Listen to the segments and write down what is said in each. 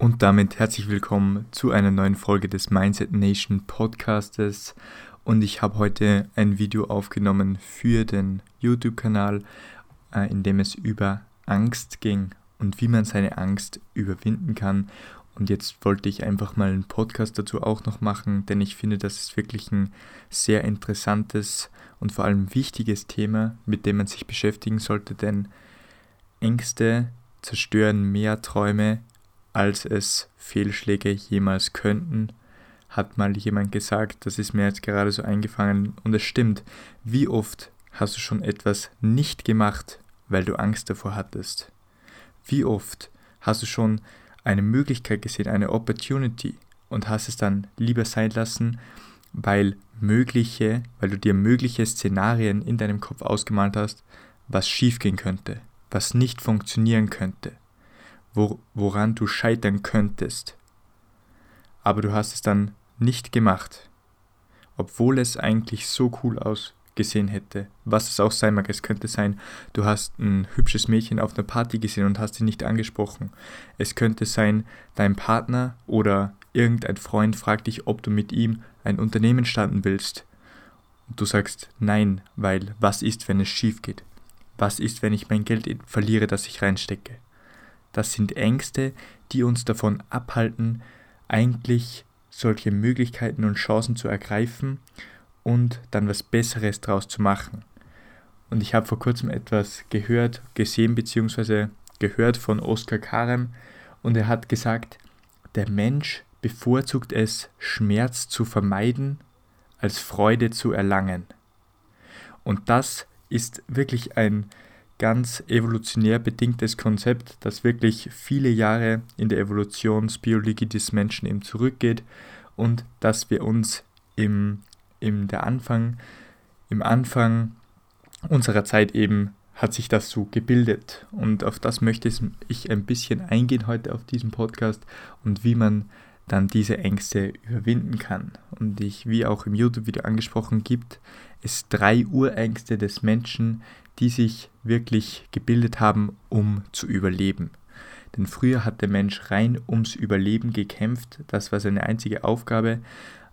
Und damit herzlich willkommen zu einer neuen Folge des Mindset Nation Podcastes. Und ich habe heute ein Video aufgenommen für den YouTube-Kanal, äh, in dem es über Angst ging und wie man seine Angst überwinden kann. Und jetzt wollte ich einfach mal einen Podcast dazu auch noch machen, denn ich finde, das ist wirklich ein sehr interessantes und vor allem wichtiges Thema, mit dem man sich beschäftigen sollte, denn Ängste zerstören mehr Träume, als es Fehlschläge jemals könnten, hat mal jemand gesagt, das ist mir jetzt gerade so eingefangen und es stimmt. Wie oft hast du schon etwas nicht gemacht, weil du Angst davor hattest? Wie oft hast du schon eine Möglichkeit gesehen, eine Opportunity und hast es dann lieber sein lassen, weil mögliche, weil du dir mögliche Szenarien in deinem Kopf ausgemalt hast, was schiefgehen könnte, was nicht funktionieren könnte wo, woran du scheitern könntest. Aber du hast es dann nicht gemacht, obwohl es eigentlich so cool ausgesehen hätte. Was es auch sein mag, es könnte sein, du hast ein hübsches Mädchen auf einer Party gesehen und hast sie nicht angesprochen. Es könnte sein, dein Partner oder irgendein Freund fragt dich, ob du mit ihm ein Unternehmen starten willst. Und du sagst nein, weil was ist, wenn es schief geht? Was ist, wenn ich mein Geld verliere, das ich reinstecke? Das sind Ängste, die uns davon abhalten, eigentlich solche Möglichkeiten und Chancen zu ergreifen und dann was Besseres daraus zu machen. Und ich habe vor kurzem etwas gehört, gesehen bzw. gehört von Oskar Karem und er hat gesagt, der Mensch bevorzugt es, Schmerz zu vermeiden, als Freude zu erlangen. Und das ist wirklich ein ganz evolutionär bedingtes Konzept, das wirklich viele Jahre in der Evolutionsbiologie des Menschen eben zurückgeht und dass wir uns im, im der Anfang, im Anfang unserer Zeit eben hat sich das so gebildet. Und auf das möchte ich ein bisschen eingehen heute auf diesem Podcast und wie man dann diese Ängste überwinden kann. Und ich, wie auch im YouTube-Video angesprochen, gibt es drei Urängste des Menschen, die sich wirklich gebildet haben, um zu überleben. Denn früher hat der Mensch rein ums Überleben gekämpft, das war seine einzige Aufgabe.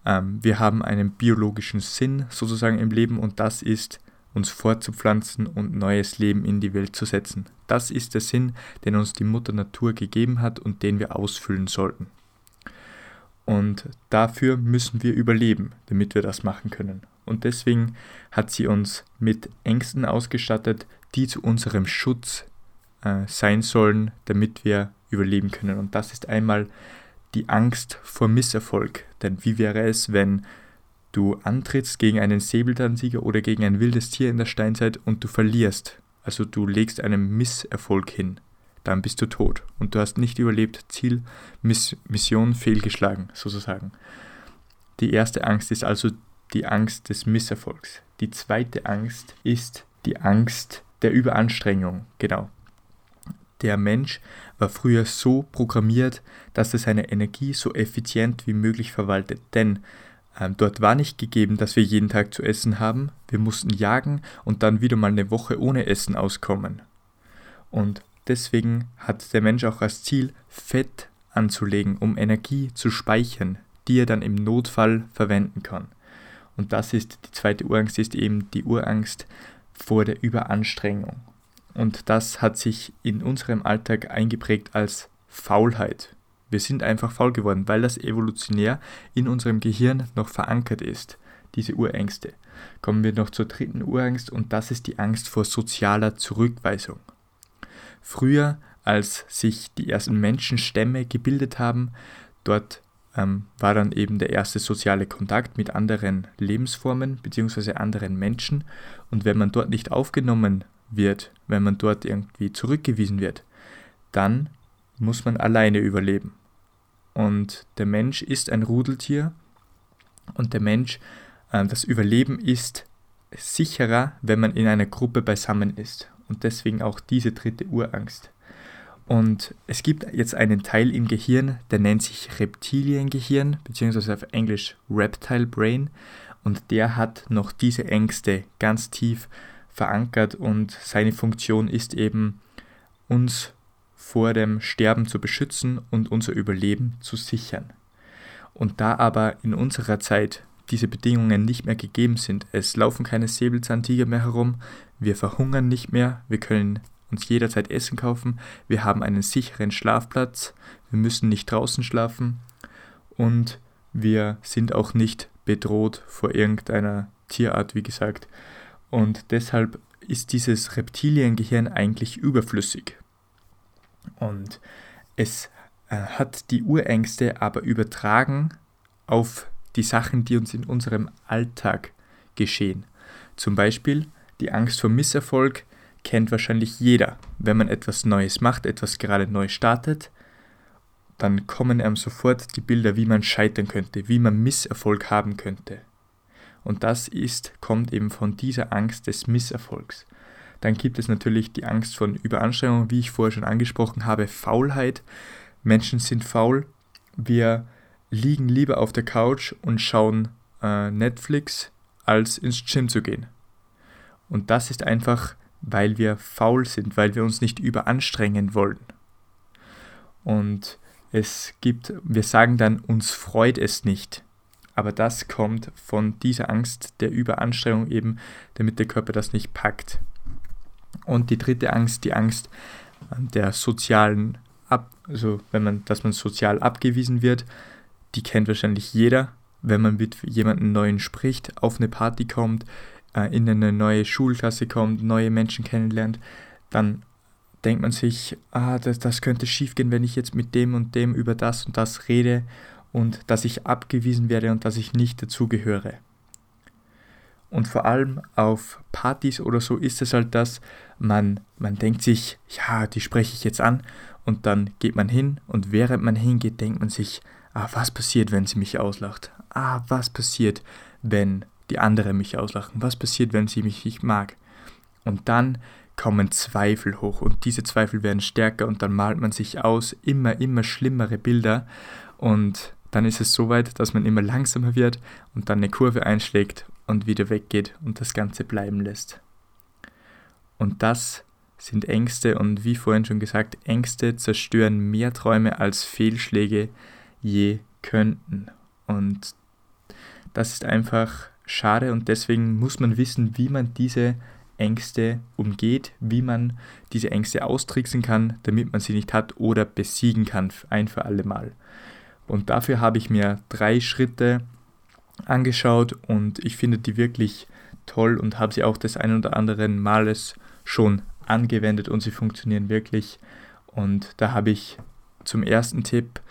Ähm, wir haben einen biologischen Sinn sozusagen im Leben und das ist, uns fortzupflanzen und neues Leben in die Welt zu setzen. Das ist der Sinn, den uns die Mutter Natur gegeben hat und den wir ausfüllen sollten. Und dafür müssen wir überleben, damit wir das machen können und deswegen hat sie uns mit Ängsten ausgestattet, die zu unserem Schutz äh, sein sollen, damit wir überleben können. Und das ist einmal die Angst vor Misserfolg. Denn wie wäre es, wenn du antrittst gegen einen Säbelzahntiger oder gegen ein wildes Tier in der Steinzeit und du verlierst? Also du legst einen Misserfolg hin. Dann bist du tot und du hast nicht überlebt, Ziel, Miss Mission fehlgeschlagen sozusagen. Die erste Angst ist also die Angst des Misserfolgs. Die zweite Angst ist die Angst der Überanstrengung. Genau. Der Mensch war früher so programmiert, dass er seine Energie so effizient wie möglich verwaltet. Denn ähm, dort war nicht gegeben, dass wir jeden Tag zu essen haben. Wir mussten jagen und dann wieder mal eine Woche ohne Essen auskommen. Und deswegen hat der Mensch auch als Ziel, Fett anzulegen, um Energie zu speichern, die er dann im Notfall verwenden kann. Und das ist die zweite Urangst, ist eben die Urangst vor der Überanstrengung. Und das hat sich in unserem Alltag eingeprägt als Faulheit. Wir sind einfach faul geworden, weil das evolutionär in unserem Gehirn noch verankert ist, diese Urängste. Kommen wir noch zur dritten Urangst und das ist die Angst vor sozialer Zurückweisung. Früher, als sich die ersten Menschenstämme gebildet haben, dort ähm, war dann eben der erste soziale Kontakt mit anderen Lebensformen bzw. anderen Menschen. Und wenn man dort nicht aufgenommen wird, wenn man dort irgendwie zurückgewiesen wird, dann muss man alleine überleben. Und der Mensch ist ein Rudeltier und der Mensch, äh, das Überleben ist sicherer, wenn man in einer Gruppe beisammen ist. Und deswegen auch diese dritte Urangst. Und es gibt jetzt einen Teil im Gehirn, der nennt sich Reptiliengehirn, beziehungsweise auf Englisch Reptile Brain. Und der hat noch diese Ängste ganz tief verankert und seine Funktion ist eben, uns vor dem Sterben zu beschützen und unser Überleben zu sichern. Und da aber in unserer Zeit diese Bedingungen nicht mehr gegeben sind, es laufen keine Säbelzahntiger mehr herum, wir verhungern nicht mehr, wir können uns jederzeit Essen kaufen, wir haben einen sicheren Schlafplatz, wir müssen nicht draußen schlafen und wir sind auch nicht bedroht vor irgendeiner Tierart, wie gesagt. Und deshalb ist dieses Reptiliengehirn eigentlich überflüssig. Und es äh, hat die Urängste aber übertragen auf die Sachen, die uns in unserem Alltag geschehen. Zum Beispiel die Angst vor Misserfolg kennt wahrscheinlich jeder. Wenn man etwas Neues macht, etwas gerade neu startet, dann kommen einem sofort die Bilder, wie man scheitern könnte, wie man Misserfolg haben könnte. Und das ist, kommt eben von dieser Angst des Misserfolgs. Dann gibt es natürlich die Angst von Überanstrengung, wie ich vorher schon angesprochen habe, Faulheit. Menschen sind faul. Wir liegen lieber auf der Couch und schauen äh, Netflix, als ins Gym zu gehen. Und das ist einfach, weil wir faul sind, weil wir uns nicht überanstrengen wollen. Und es gibt, wir sagen dann, uns freut es nicht. Aber das kommt von dieser Angst der Überanstrengung eben, damit der Körper das nicht packt. Und die dritte Angst, die Angst der sozialen Ab also wenn man, dass man sozial abgewiesen wird, die kennt wahrscheinlich jeder, wenn man mit jemandem Neuen spricht, auf eine Party kommt, äh, in eine neue Schulklasse kommt, neue Menschen kennenlernt, dann denkt man sich, ah, das, das könnte schiefgehen, wenn ich jetzt mit dem und dem über das und das rede und dass ich abgewiesen werde und dass ich nicht dazugehöre. Und vor allem auf Partys oder so ist es halt das, man, man denkt sich, ja, die spreche ich jetzt an und dann geht man hin und während man hingeht, denkt man sich, ah, was passiert, wenn sie mich auslacht? Ah, was passiert, wenn die andere mich auslachen? Was passiert, wenn sie mich nicht mag? Und dann kommen Zweifel hoch und diese Zweifel werden stärker und dann malt man sich aus immer, immer schlimmere Bilder und dann ist es so weit, dass man immer langsamer wird und dann eine Kurve einschlägt und wieder weggeht und das Ganze bleiben lässt. Und das sind Ängste und wie vorhin schon gesagt, Ängste zerstören mehr Träume als Fehlschläge je könnten. Und das ist einfach schade und deswegen muss man wissen, wie man diese Ängste umgeht, wie man diese Ängste austricksen kann, damit man sie nicht hat oder besiegen kann, ein für alle Mal. Und dafür habe ich mir drei Schritte angeschaut und ich finde die wirklich toll und habe sie auch des ein oder anderen Males schon angewendet und sie funktionieren wirklich. Und da habe ich zum ersten Tipp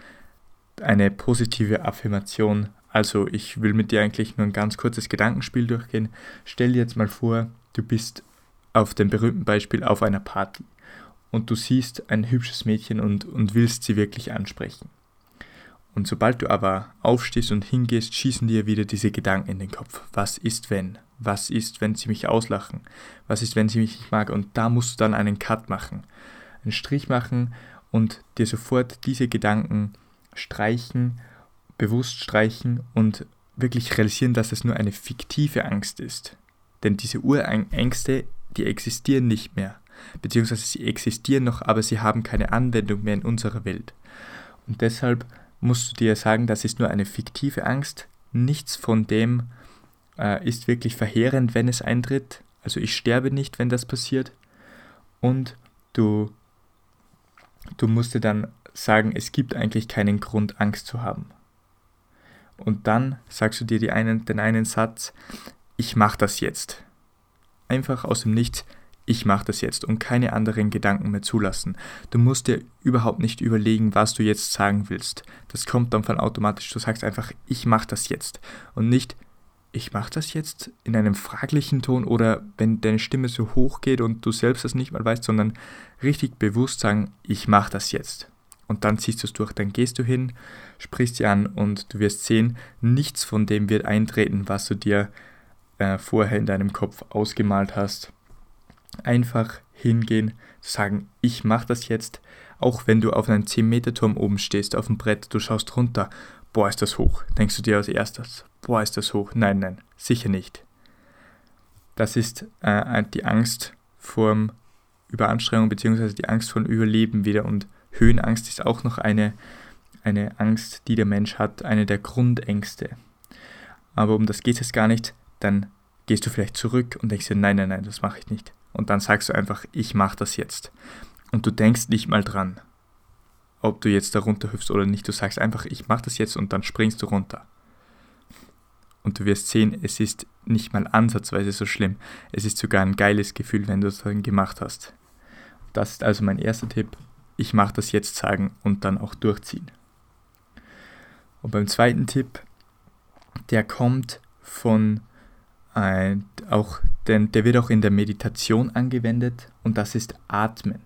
eine positive Affirmation. Also ich will mit dir eigentlich nur ein ganz kurzes Gedankenspiel durchgehen. Stell dir jetzt mal vor, du bist auf dem berühmten Beispiel auf einer Party und du siehst ein hübsches Mädchen und, und willst sie wirklich ansprechen. Und sobald du aber aufstehst und hingehst, schießen dir wieder diese Gedanken in den Kopf. Was ist wenn? Was ist, wenn sie mich auslachen? Was ist, wenn sie mich nicht mag? Und da musst du dann einen Cut machen, einen Strich machen und dir sofort diese Gedanken streichen, bewusst streichen und wirklich realisieren, dass es nur eine fiktive Angst ist. Denn diese Urängste, die existieren nicht mehr. Beziehungsweise sie existieren noch, aber sie haben keine Anwendung mehr in unserer Welt. Und deshalb musst du dir sagen, das ist nur eine fiktive Angst. Nichts von dem äh, ist wirklich verheerend, wenn es eintritt. Also ich sterbe nicht, wenn das passiert. Und du, du musst dir dann sagen, es gibt eigentlich keinen Grund, Angst zu haben. Und dann sagst du dir einen, den einen Satz, ich mache das jetzt. Einfach aus dem Nichts, ich mache das jetzt und keine anderen Gedanken mehr zulassen. Du musst dir überhaupt nicht überlegen, was du jetzt sagen willst. Das kommt dann von automatisch. Du sagst einfach, ich mache das jetzt und nicht, ich mache das jetzt in einem fraglichen Ton oder wenn deine Stimme so hoch geht und du selbst das nicht mal weißt, sondern richtig bewusst sagen, ich mache das jetzt. Und dann ziehst du es durch, dann gehst du hin, sprichst sie an und du wirst sehen, nichts von dem wird eintreten, was du dir äh, vorher in deinem Kopf ausgemalt hast einfach hingehen, sagen, ich mache das jetzt, auch wenn du auf einem 10-Meter-Turm oben stehst, auf dem Brett, du schaust runter, boah, ist das hoch. Denkst du dir als erstes, boah, ist das hoch. Nein, nein, sicher nicht. Das ist äh, die Angst vorm Überanstrengung bzw. die Angst vor Überleben wieder. Und Höhenangst ist auch noch eine, eine Angst, die der Mensch hat, eine der Grundängste. Aber um das geht es gar nicht. Dann gehst du vielleicht zurück und denkst dir, nein, nein, nein, das mache ich nicht. Und dann sagst du einfach, ich mache das jetzt. Und du denkst nicht mal dran, ob du jetzt da runterhüpfst oder nicht. Du sagst einfach, ich mache das jetzt und dann springst du runter. Und du wirst sehen, es ist nicht mal ansatzweise so schlimm. Es ist sogar ein geiles Gefühl, wenn du es dann gemacht hast. Das ist also mein erster Tipp. Ich mache das jetzt sagen und dann auch durchziehen. Und beim zweiten Tipp, der kommt von äh, auch, denn der wird auch in der Meditation angewendet und das ist Atmen.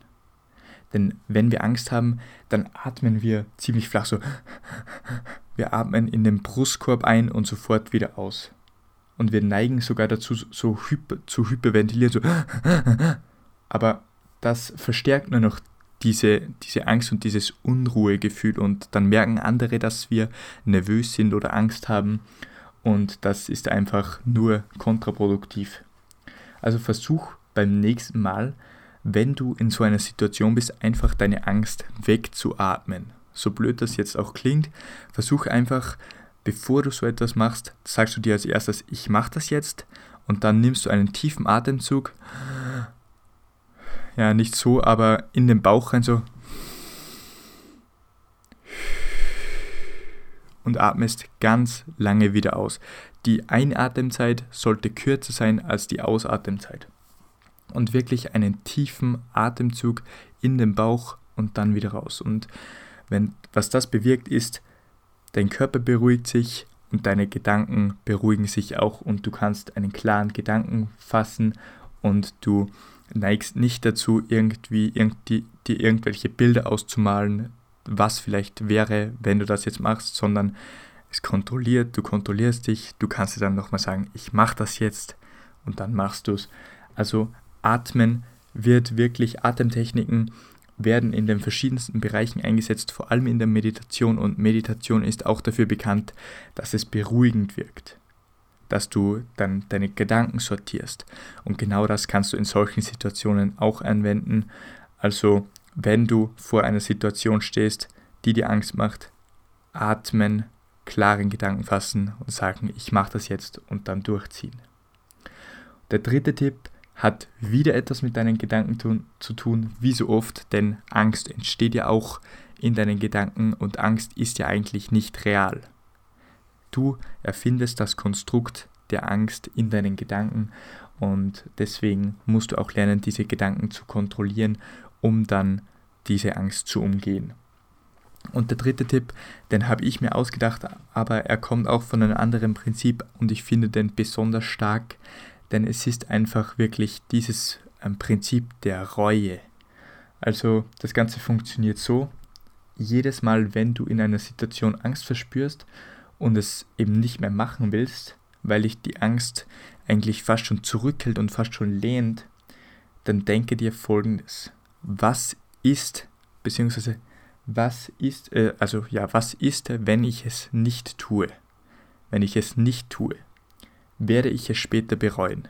Denn wenn wir Angst haben, dann atmen wir ziemlich flach so. Wir atmen in den Brustkorb ein und sofort wieder aus. Und wir neigen sogar dazu, so hyper, zu hyperventilieren, so. Aber das verstärkt nur noch diese, diese Angst und dieses Unruhegefühl und dann merken andere, dass wir nervös sind oder Angst haben und das ist einfach nur kontraproduktiv. Also versuch beim nächsten Mal wenn du in so einer Situation bist, einfach deine Angst wegzuatmen. So blöd das jetzt auch klingt, versuch einfach, bevor du so etwas machst, sagst du dir als erstes, ich mache das jetzt und dann nimmst du einen tiefen Atemzug. Ja, nicht so, aber in den Bauch rein so. Und atmest ganz lange wieder aus. Die Einatemzeit sollte kürzer sein als die Ausatemzeit und wirklich einen tiefen Atemzug in den Bauch und dann wieder raus. Und wenn, was das bewirkt ist, dein Körper beruhigt sich und deine Gedanken beruhigen sich auch und du kannst einen klaren Gedanken fassen und du neigst nicht dazu, irgendwie, dir irgendwelche Bilder auszumalen, was vielleicht wäre, wenn du das jetzt machst, sondern es kontrolliert, du kontrollierst dich, du kannst dir dann nochmal sagen, ich mache das jetzt und dann machst du es. Also Atmen wird wirklich, Atemtechniken werden in den verschiedensten Bereichen eingesetzt, vor allem in der Meditation. Und Meditation ist auch dafür bekannt, dass es beruhigend wirkt, dass du dann deine Gedanken sortierst. Und genau das kannst du in solchen Situationen auch anwenden. Also wenn du vor einer Situation stehst, die dir Angst macht, atmen, klaren Gedanken fassen und sagen, ich mache das jetzt und dann durchziehen. Der dritte Tipp hat wieder etwas mit deinen Gedanken tun, zu tun, wie so oft, denn Angst entsteht ja auch in deinen Gedanken und Angst ist ja eigentlich nicht real. Du erfindest das Konstrukt der Angst in deinen Gedanken und deswegen musst du auch lernen, diese Gedanken zu kontrollieren, um dann diese Angst zu umgehen. Und der dritte Tipp, den habe ich mir ausgedacht, aber er kommt auch von einem anderen Prinzip und ich finde den besonders stark, denn es ist einfach wirklich dieses ähm, Prinzip der Reue. Also das Ganze funktioniert so, jedes Mal, wenn du in einer Situation Angst verspürst und es eben nicht mehr machen willst, weil dich die Angst eigentlich fast schon zurückhält und fast schon lehnt, dann denke dir folgendes. Was ist, beziehungsweise was ist, äh, also ja, was ist, wenn ich es nicht tue? Wenn ich es nicht tue werde ich es später bereuen?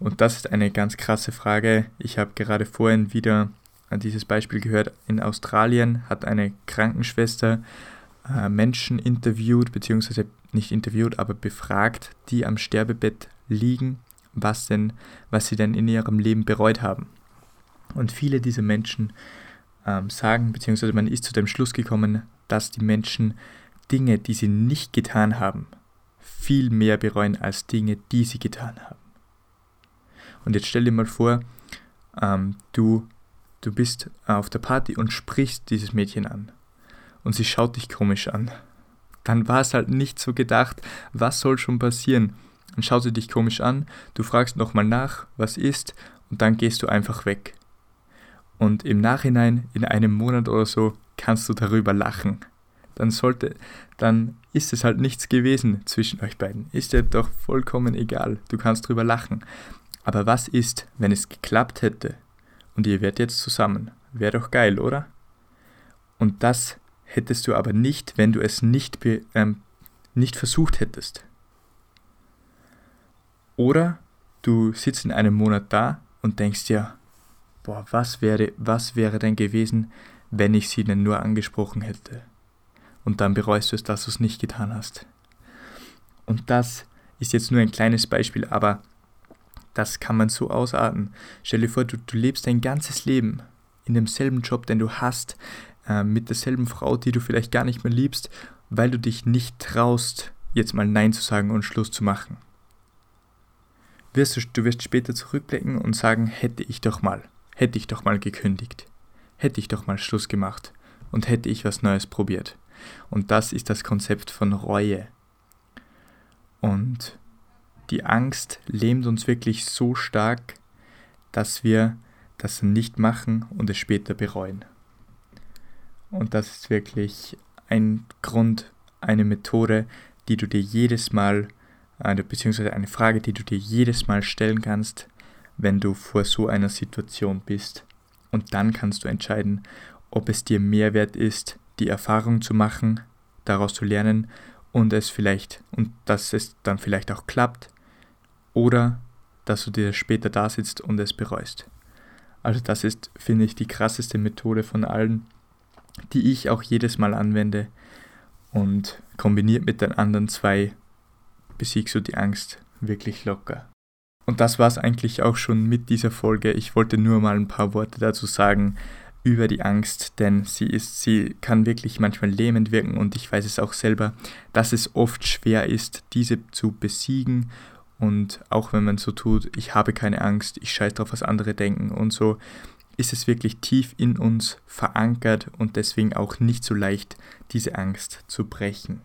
Und das ist eine ganz krasse Frage. Ich habe gerade vorhin wieder an dieses Beispiel gehört. In Australien hat eine Krankenschwester äh, Menschen interviewt, beziehungsweise nicht interviewt, aber befragt, die am Sterbebett liegen, was denn, was sie denn in ihrem Leben bereut haben. Und viele dieser Menschen ähm, sagen, beziehungsweise man ist zu dem Schluss gekommen, dass die Menschen Dinge, die sie nicht getan haben, viel mehr bereuen als Dinge, die sie getan haben. Und jetzt stell dir mal vor, ähm, du, du bist auf der Party und sprichst dieses Mädchen an und sie schaut dich komisch an. Dann war es halt nicht so gedacht, was soll schon passieren. Dann schaut sie dich komisch an, du fragst nochmal nach, was ist, und dann gehst du einfach weg. Und im Nachhinein, in einem Monat oder so, kannst du darüber lachen dann sollte, dann ist es halt nichts gewesen zwischen euch beiden. Ist dir doch vollkommen egal. Du kannst drüber lachen. Aber was ist, wenn es geklappt hätte und ihr wärt jetzt zusammen? Wäre doch geil, oder? Und das hättest du aber nicht, wenn du es nicht, ähm, nicht versucht hättest. Oder du sitzt in einem Monat da und denkst dir, boah, was wäre, was wäre denn gewesen, wenn ich sie denn nur angesprochen hätte? Und dann bereust du es, dass du es nicht getan hast. Und das ist jetzt nur ein kleines Beispiel, aber das kann man so ausarten. Stell dir vor, du, du lebst dein ganzes Leben in demselben Job, den du hast, äh, mit derselben Frau, die du vielleicht gar nicht mehr liebst, weil du dich nicht traust, jetzt mal Nein zu sagen und Schluss zu machen. Du wirst später zurückblicken und sagen, hätte ich doch mal, hätte ich doch mal gekündigt, hätte ich doch mal Schluss gemacht und hätte ich was Neues probiert. Und das ist das Konzept von Reue. Und die Angst lähmt uns wirklich so stark, dass wir das nicht machen und es später bereuen. Und das ist wirklich ein Grund, eine Methode, die du dir jedes Mal, beziehungsweise eine Frage, die du dir jedes Mal stellen kannst, wenn du vor so einer Situation bist. Und dann kannst du entscheiden, ob es dir mehr wert ist, die Erfahrung zu machen, daraus zu lernen und es vielleicht und dass es dann vielleicht auch klappt oder dass du dir später da sitzt und es bereust. Also das ist, finde ich, die krasseste Methode von allen, die ich auch jedes Mal anwende und kombiniert mit den anderen zwei besiegst du die Angst wirklich locker. Und das war es eigentlich auch schon mit dieser Folge. Ich wollte nur mal ein paar Worte dazu sagen über die Angst, denn sie ist, sie kann wirklich manchmal lähmend wirken und ich weiß es auch selber, dass es oft schwer ist, diese zu besiegen und auch wenn man so tut, ich habe keine Angst, ich scheiße drauf, was andere denken und so, ist es wirklich tief in uns verankert und deswegen auch nicht so leicht, diese Angst zu brechen.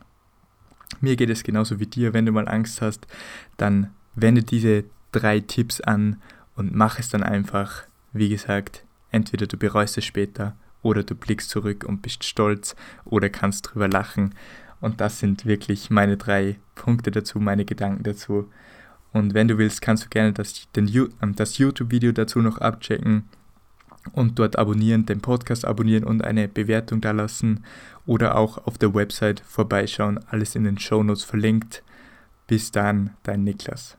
Mir geht es genauso wie dir, wenn du mal Angst hast, dann wende diese drei Tipps an und mach es dann einfach. Wie gesagt, entweder du bereust es später oder du blickst zurück und bist stolz oder kannst drüber lachen. Und das sind wirklich meine drei Punkte dazu, meine Gedanken dazu. Und wenn du willst, kannst du gerne das, ähm, das YouTube-Video dazu noch abchecken und dort abonnieren, den Podcast abonnieren und eine Bewertung da lassen oder auch auf der Website vorbeischauen. Alles in den Show Notes verlinkt. Bis dann, dein Niklas.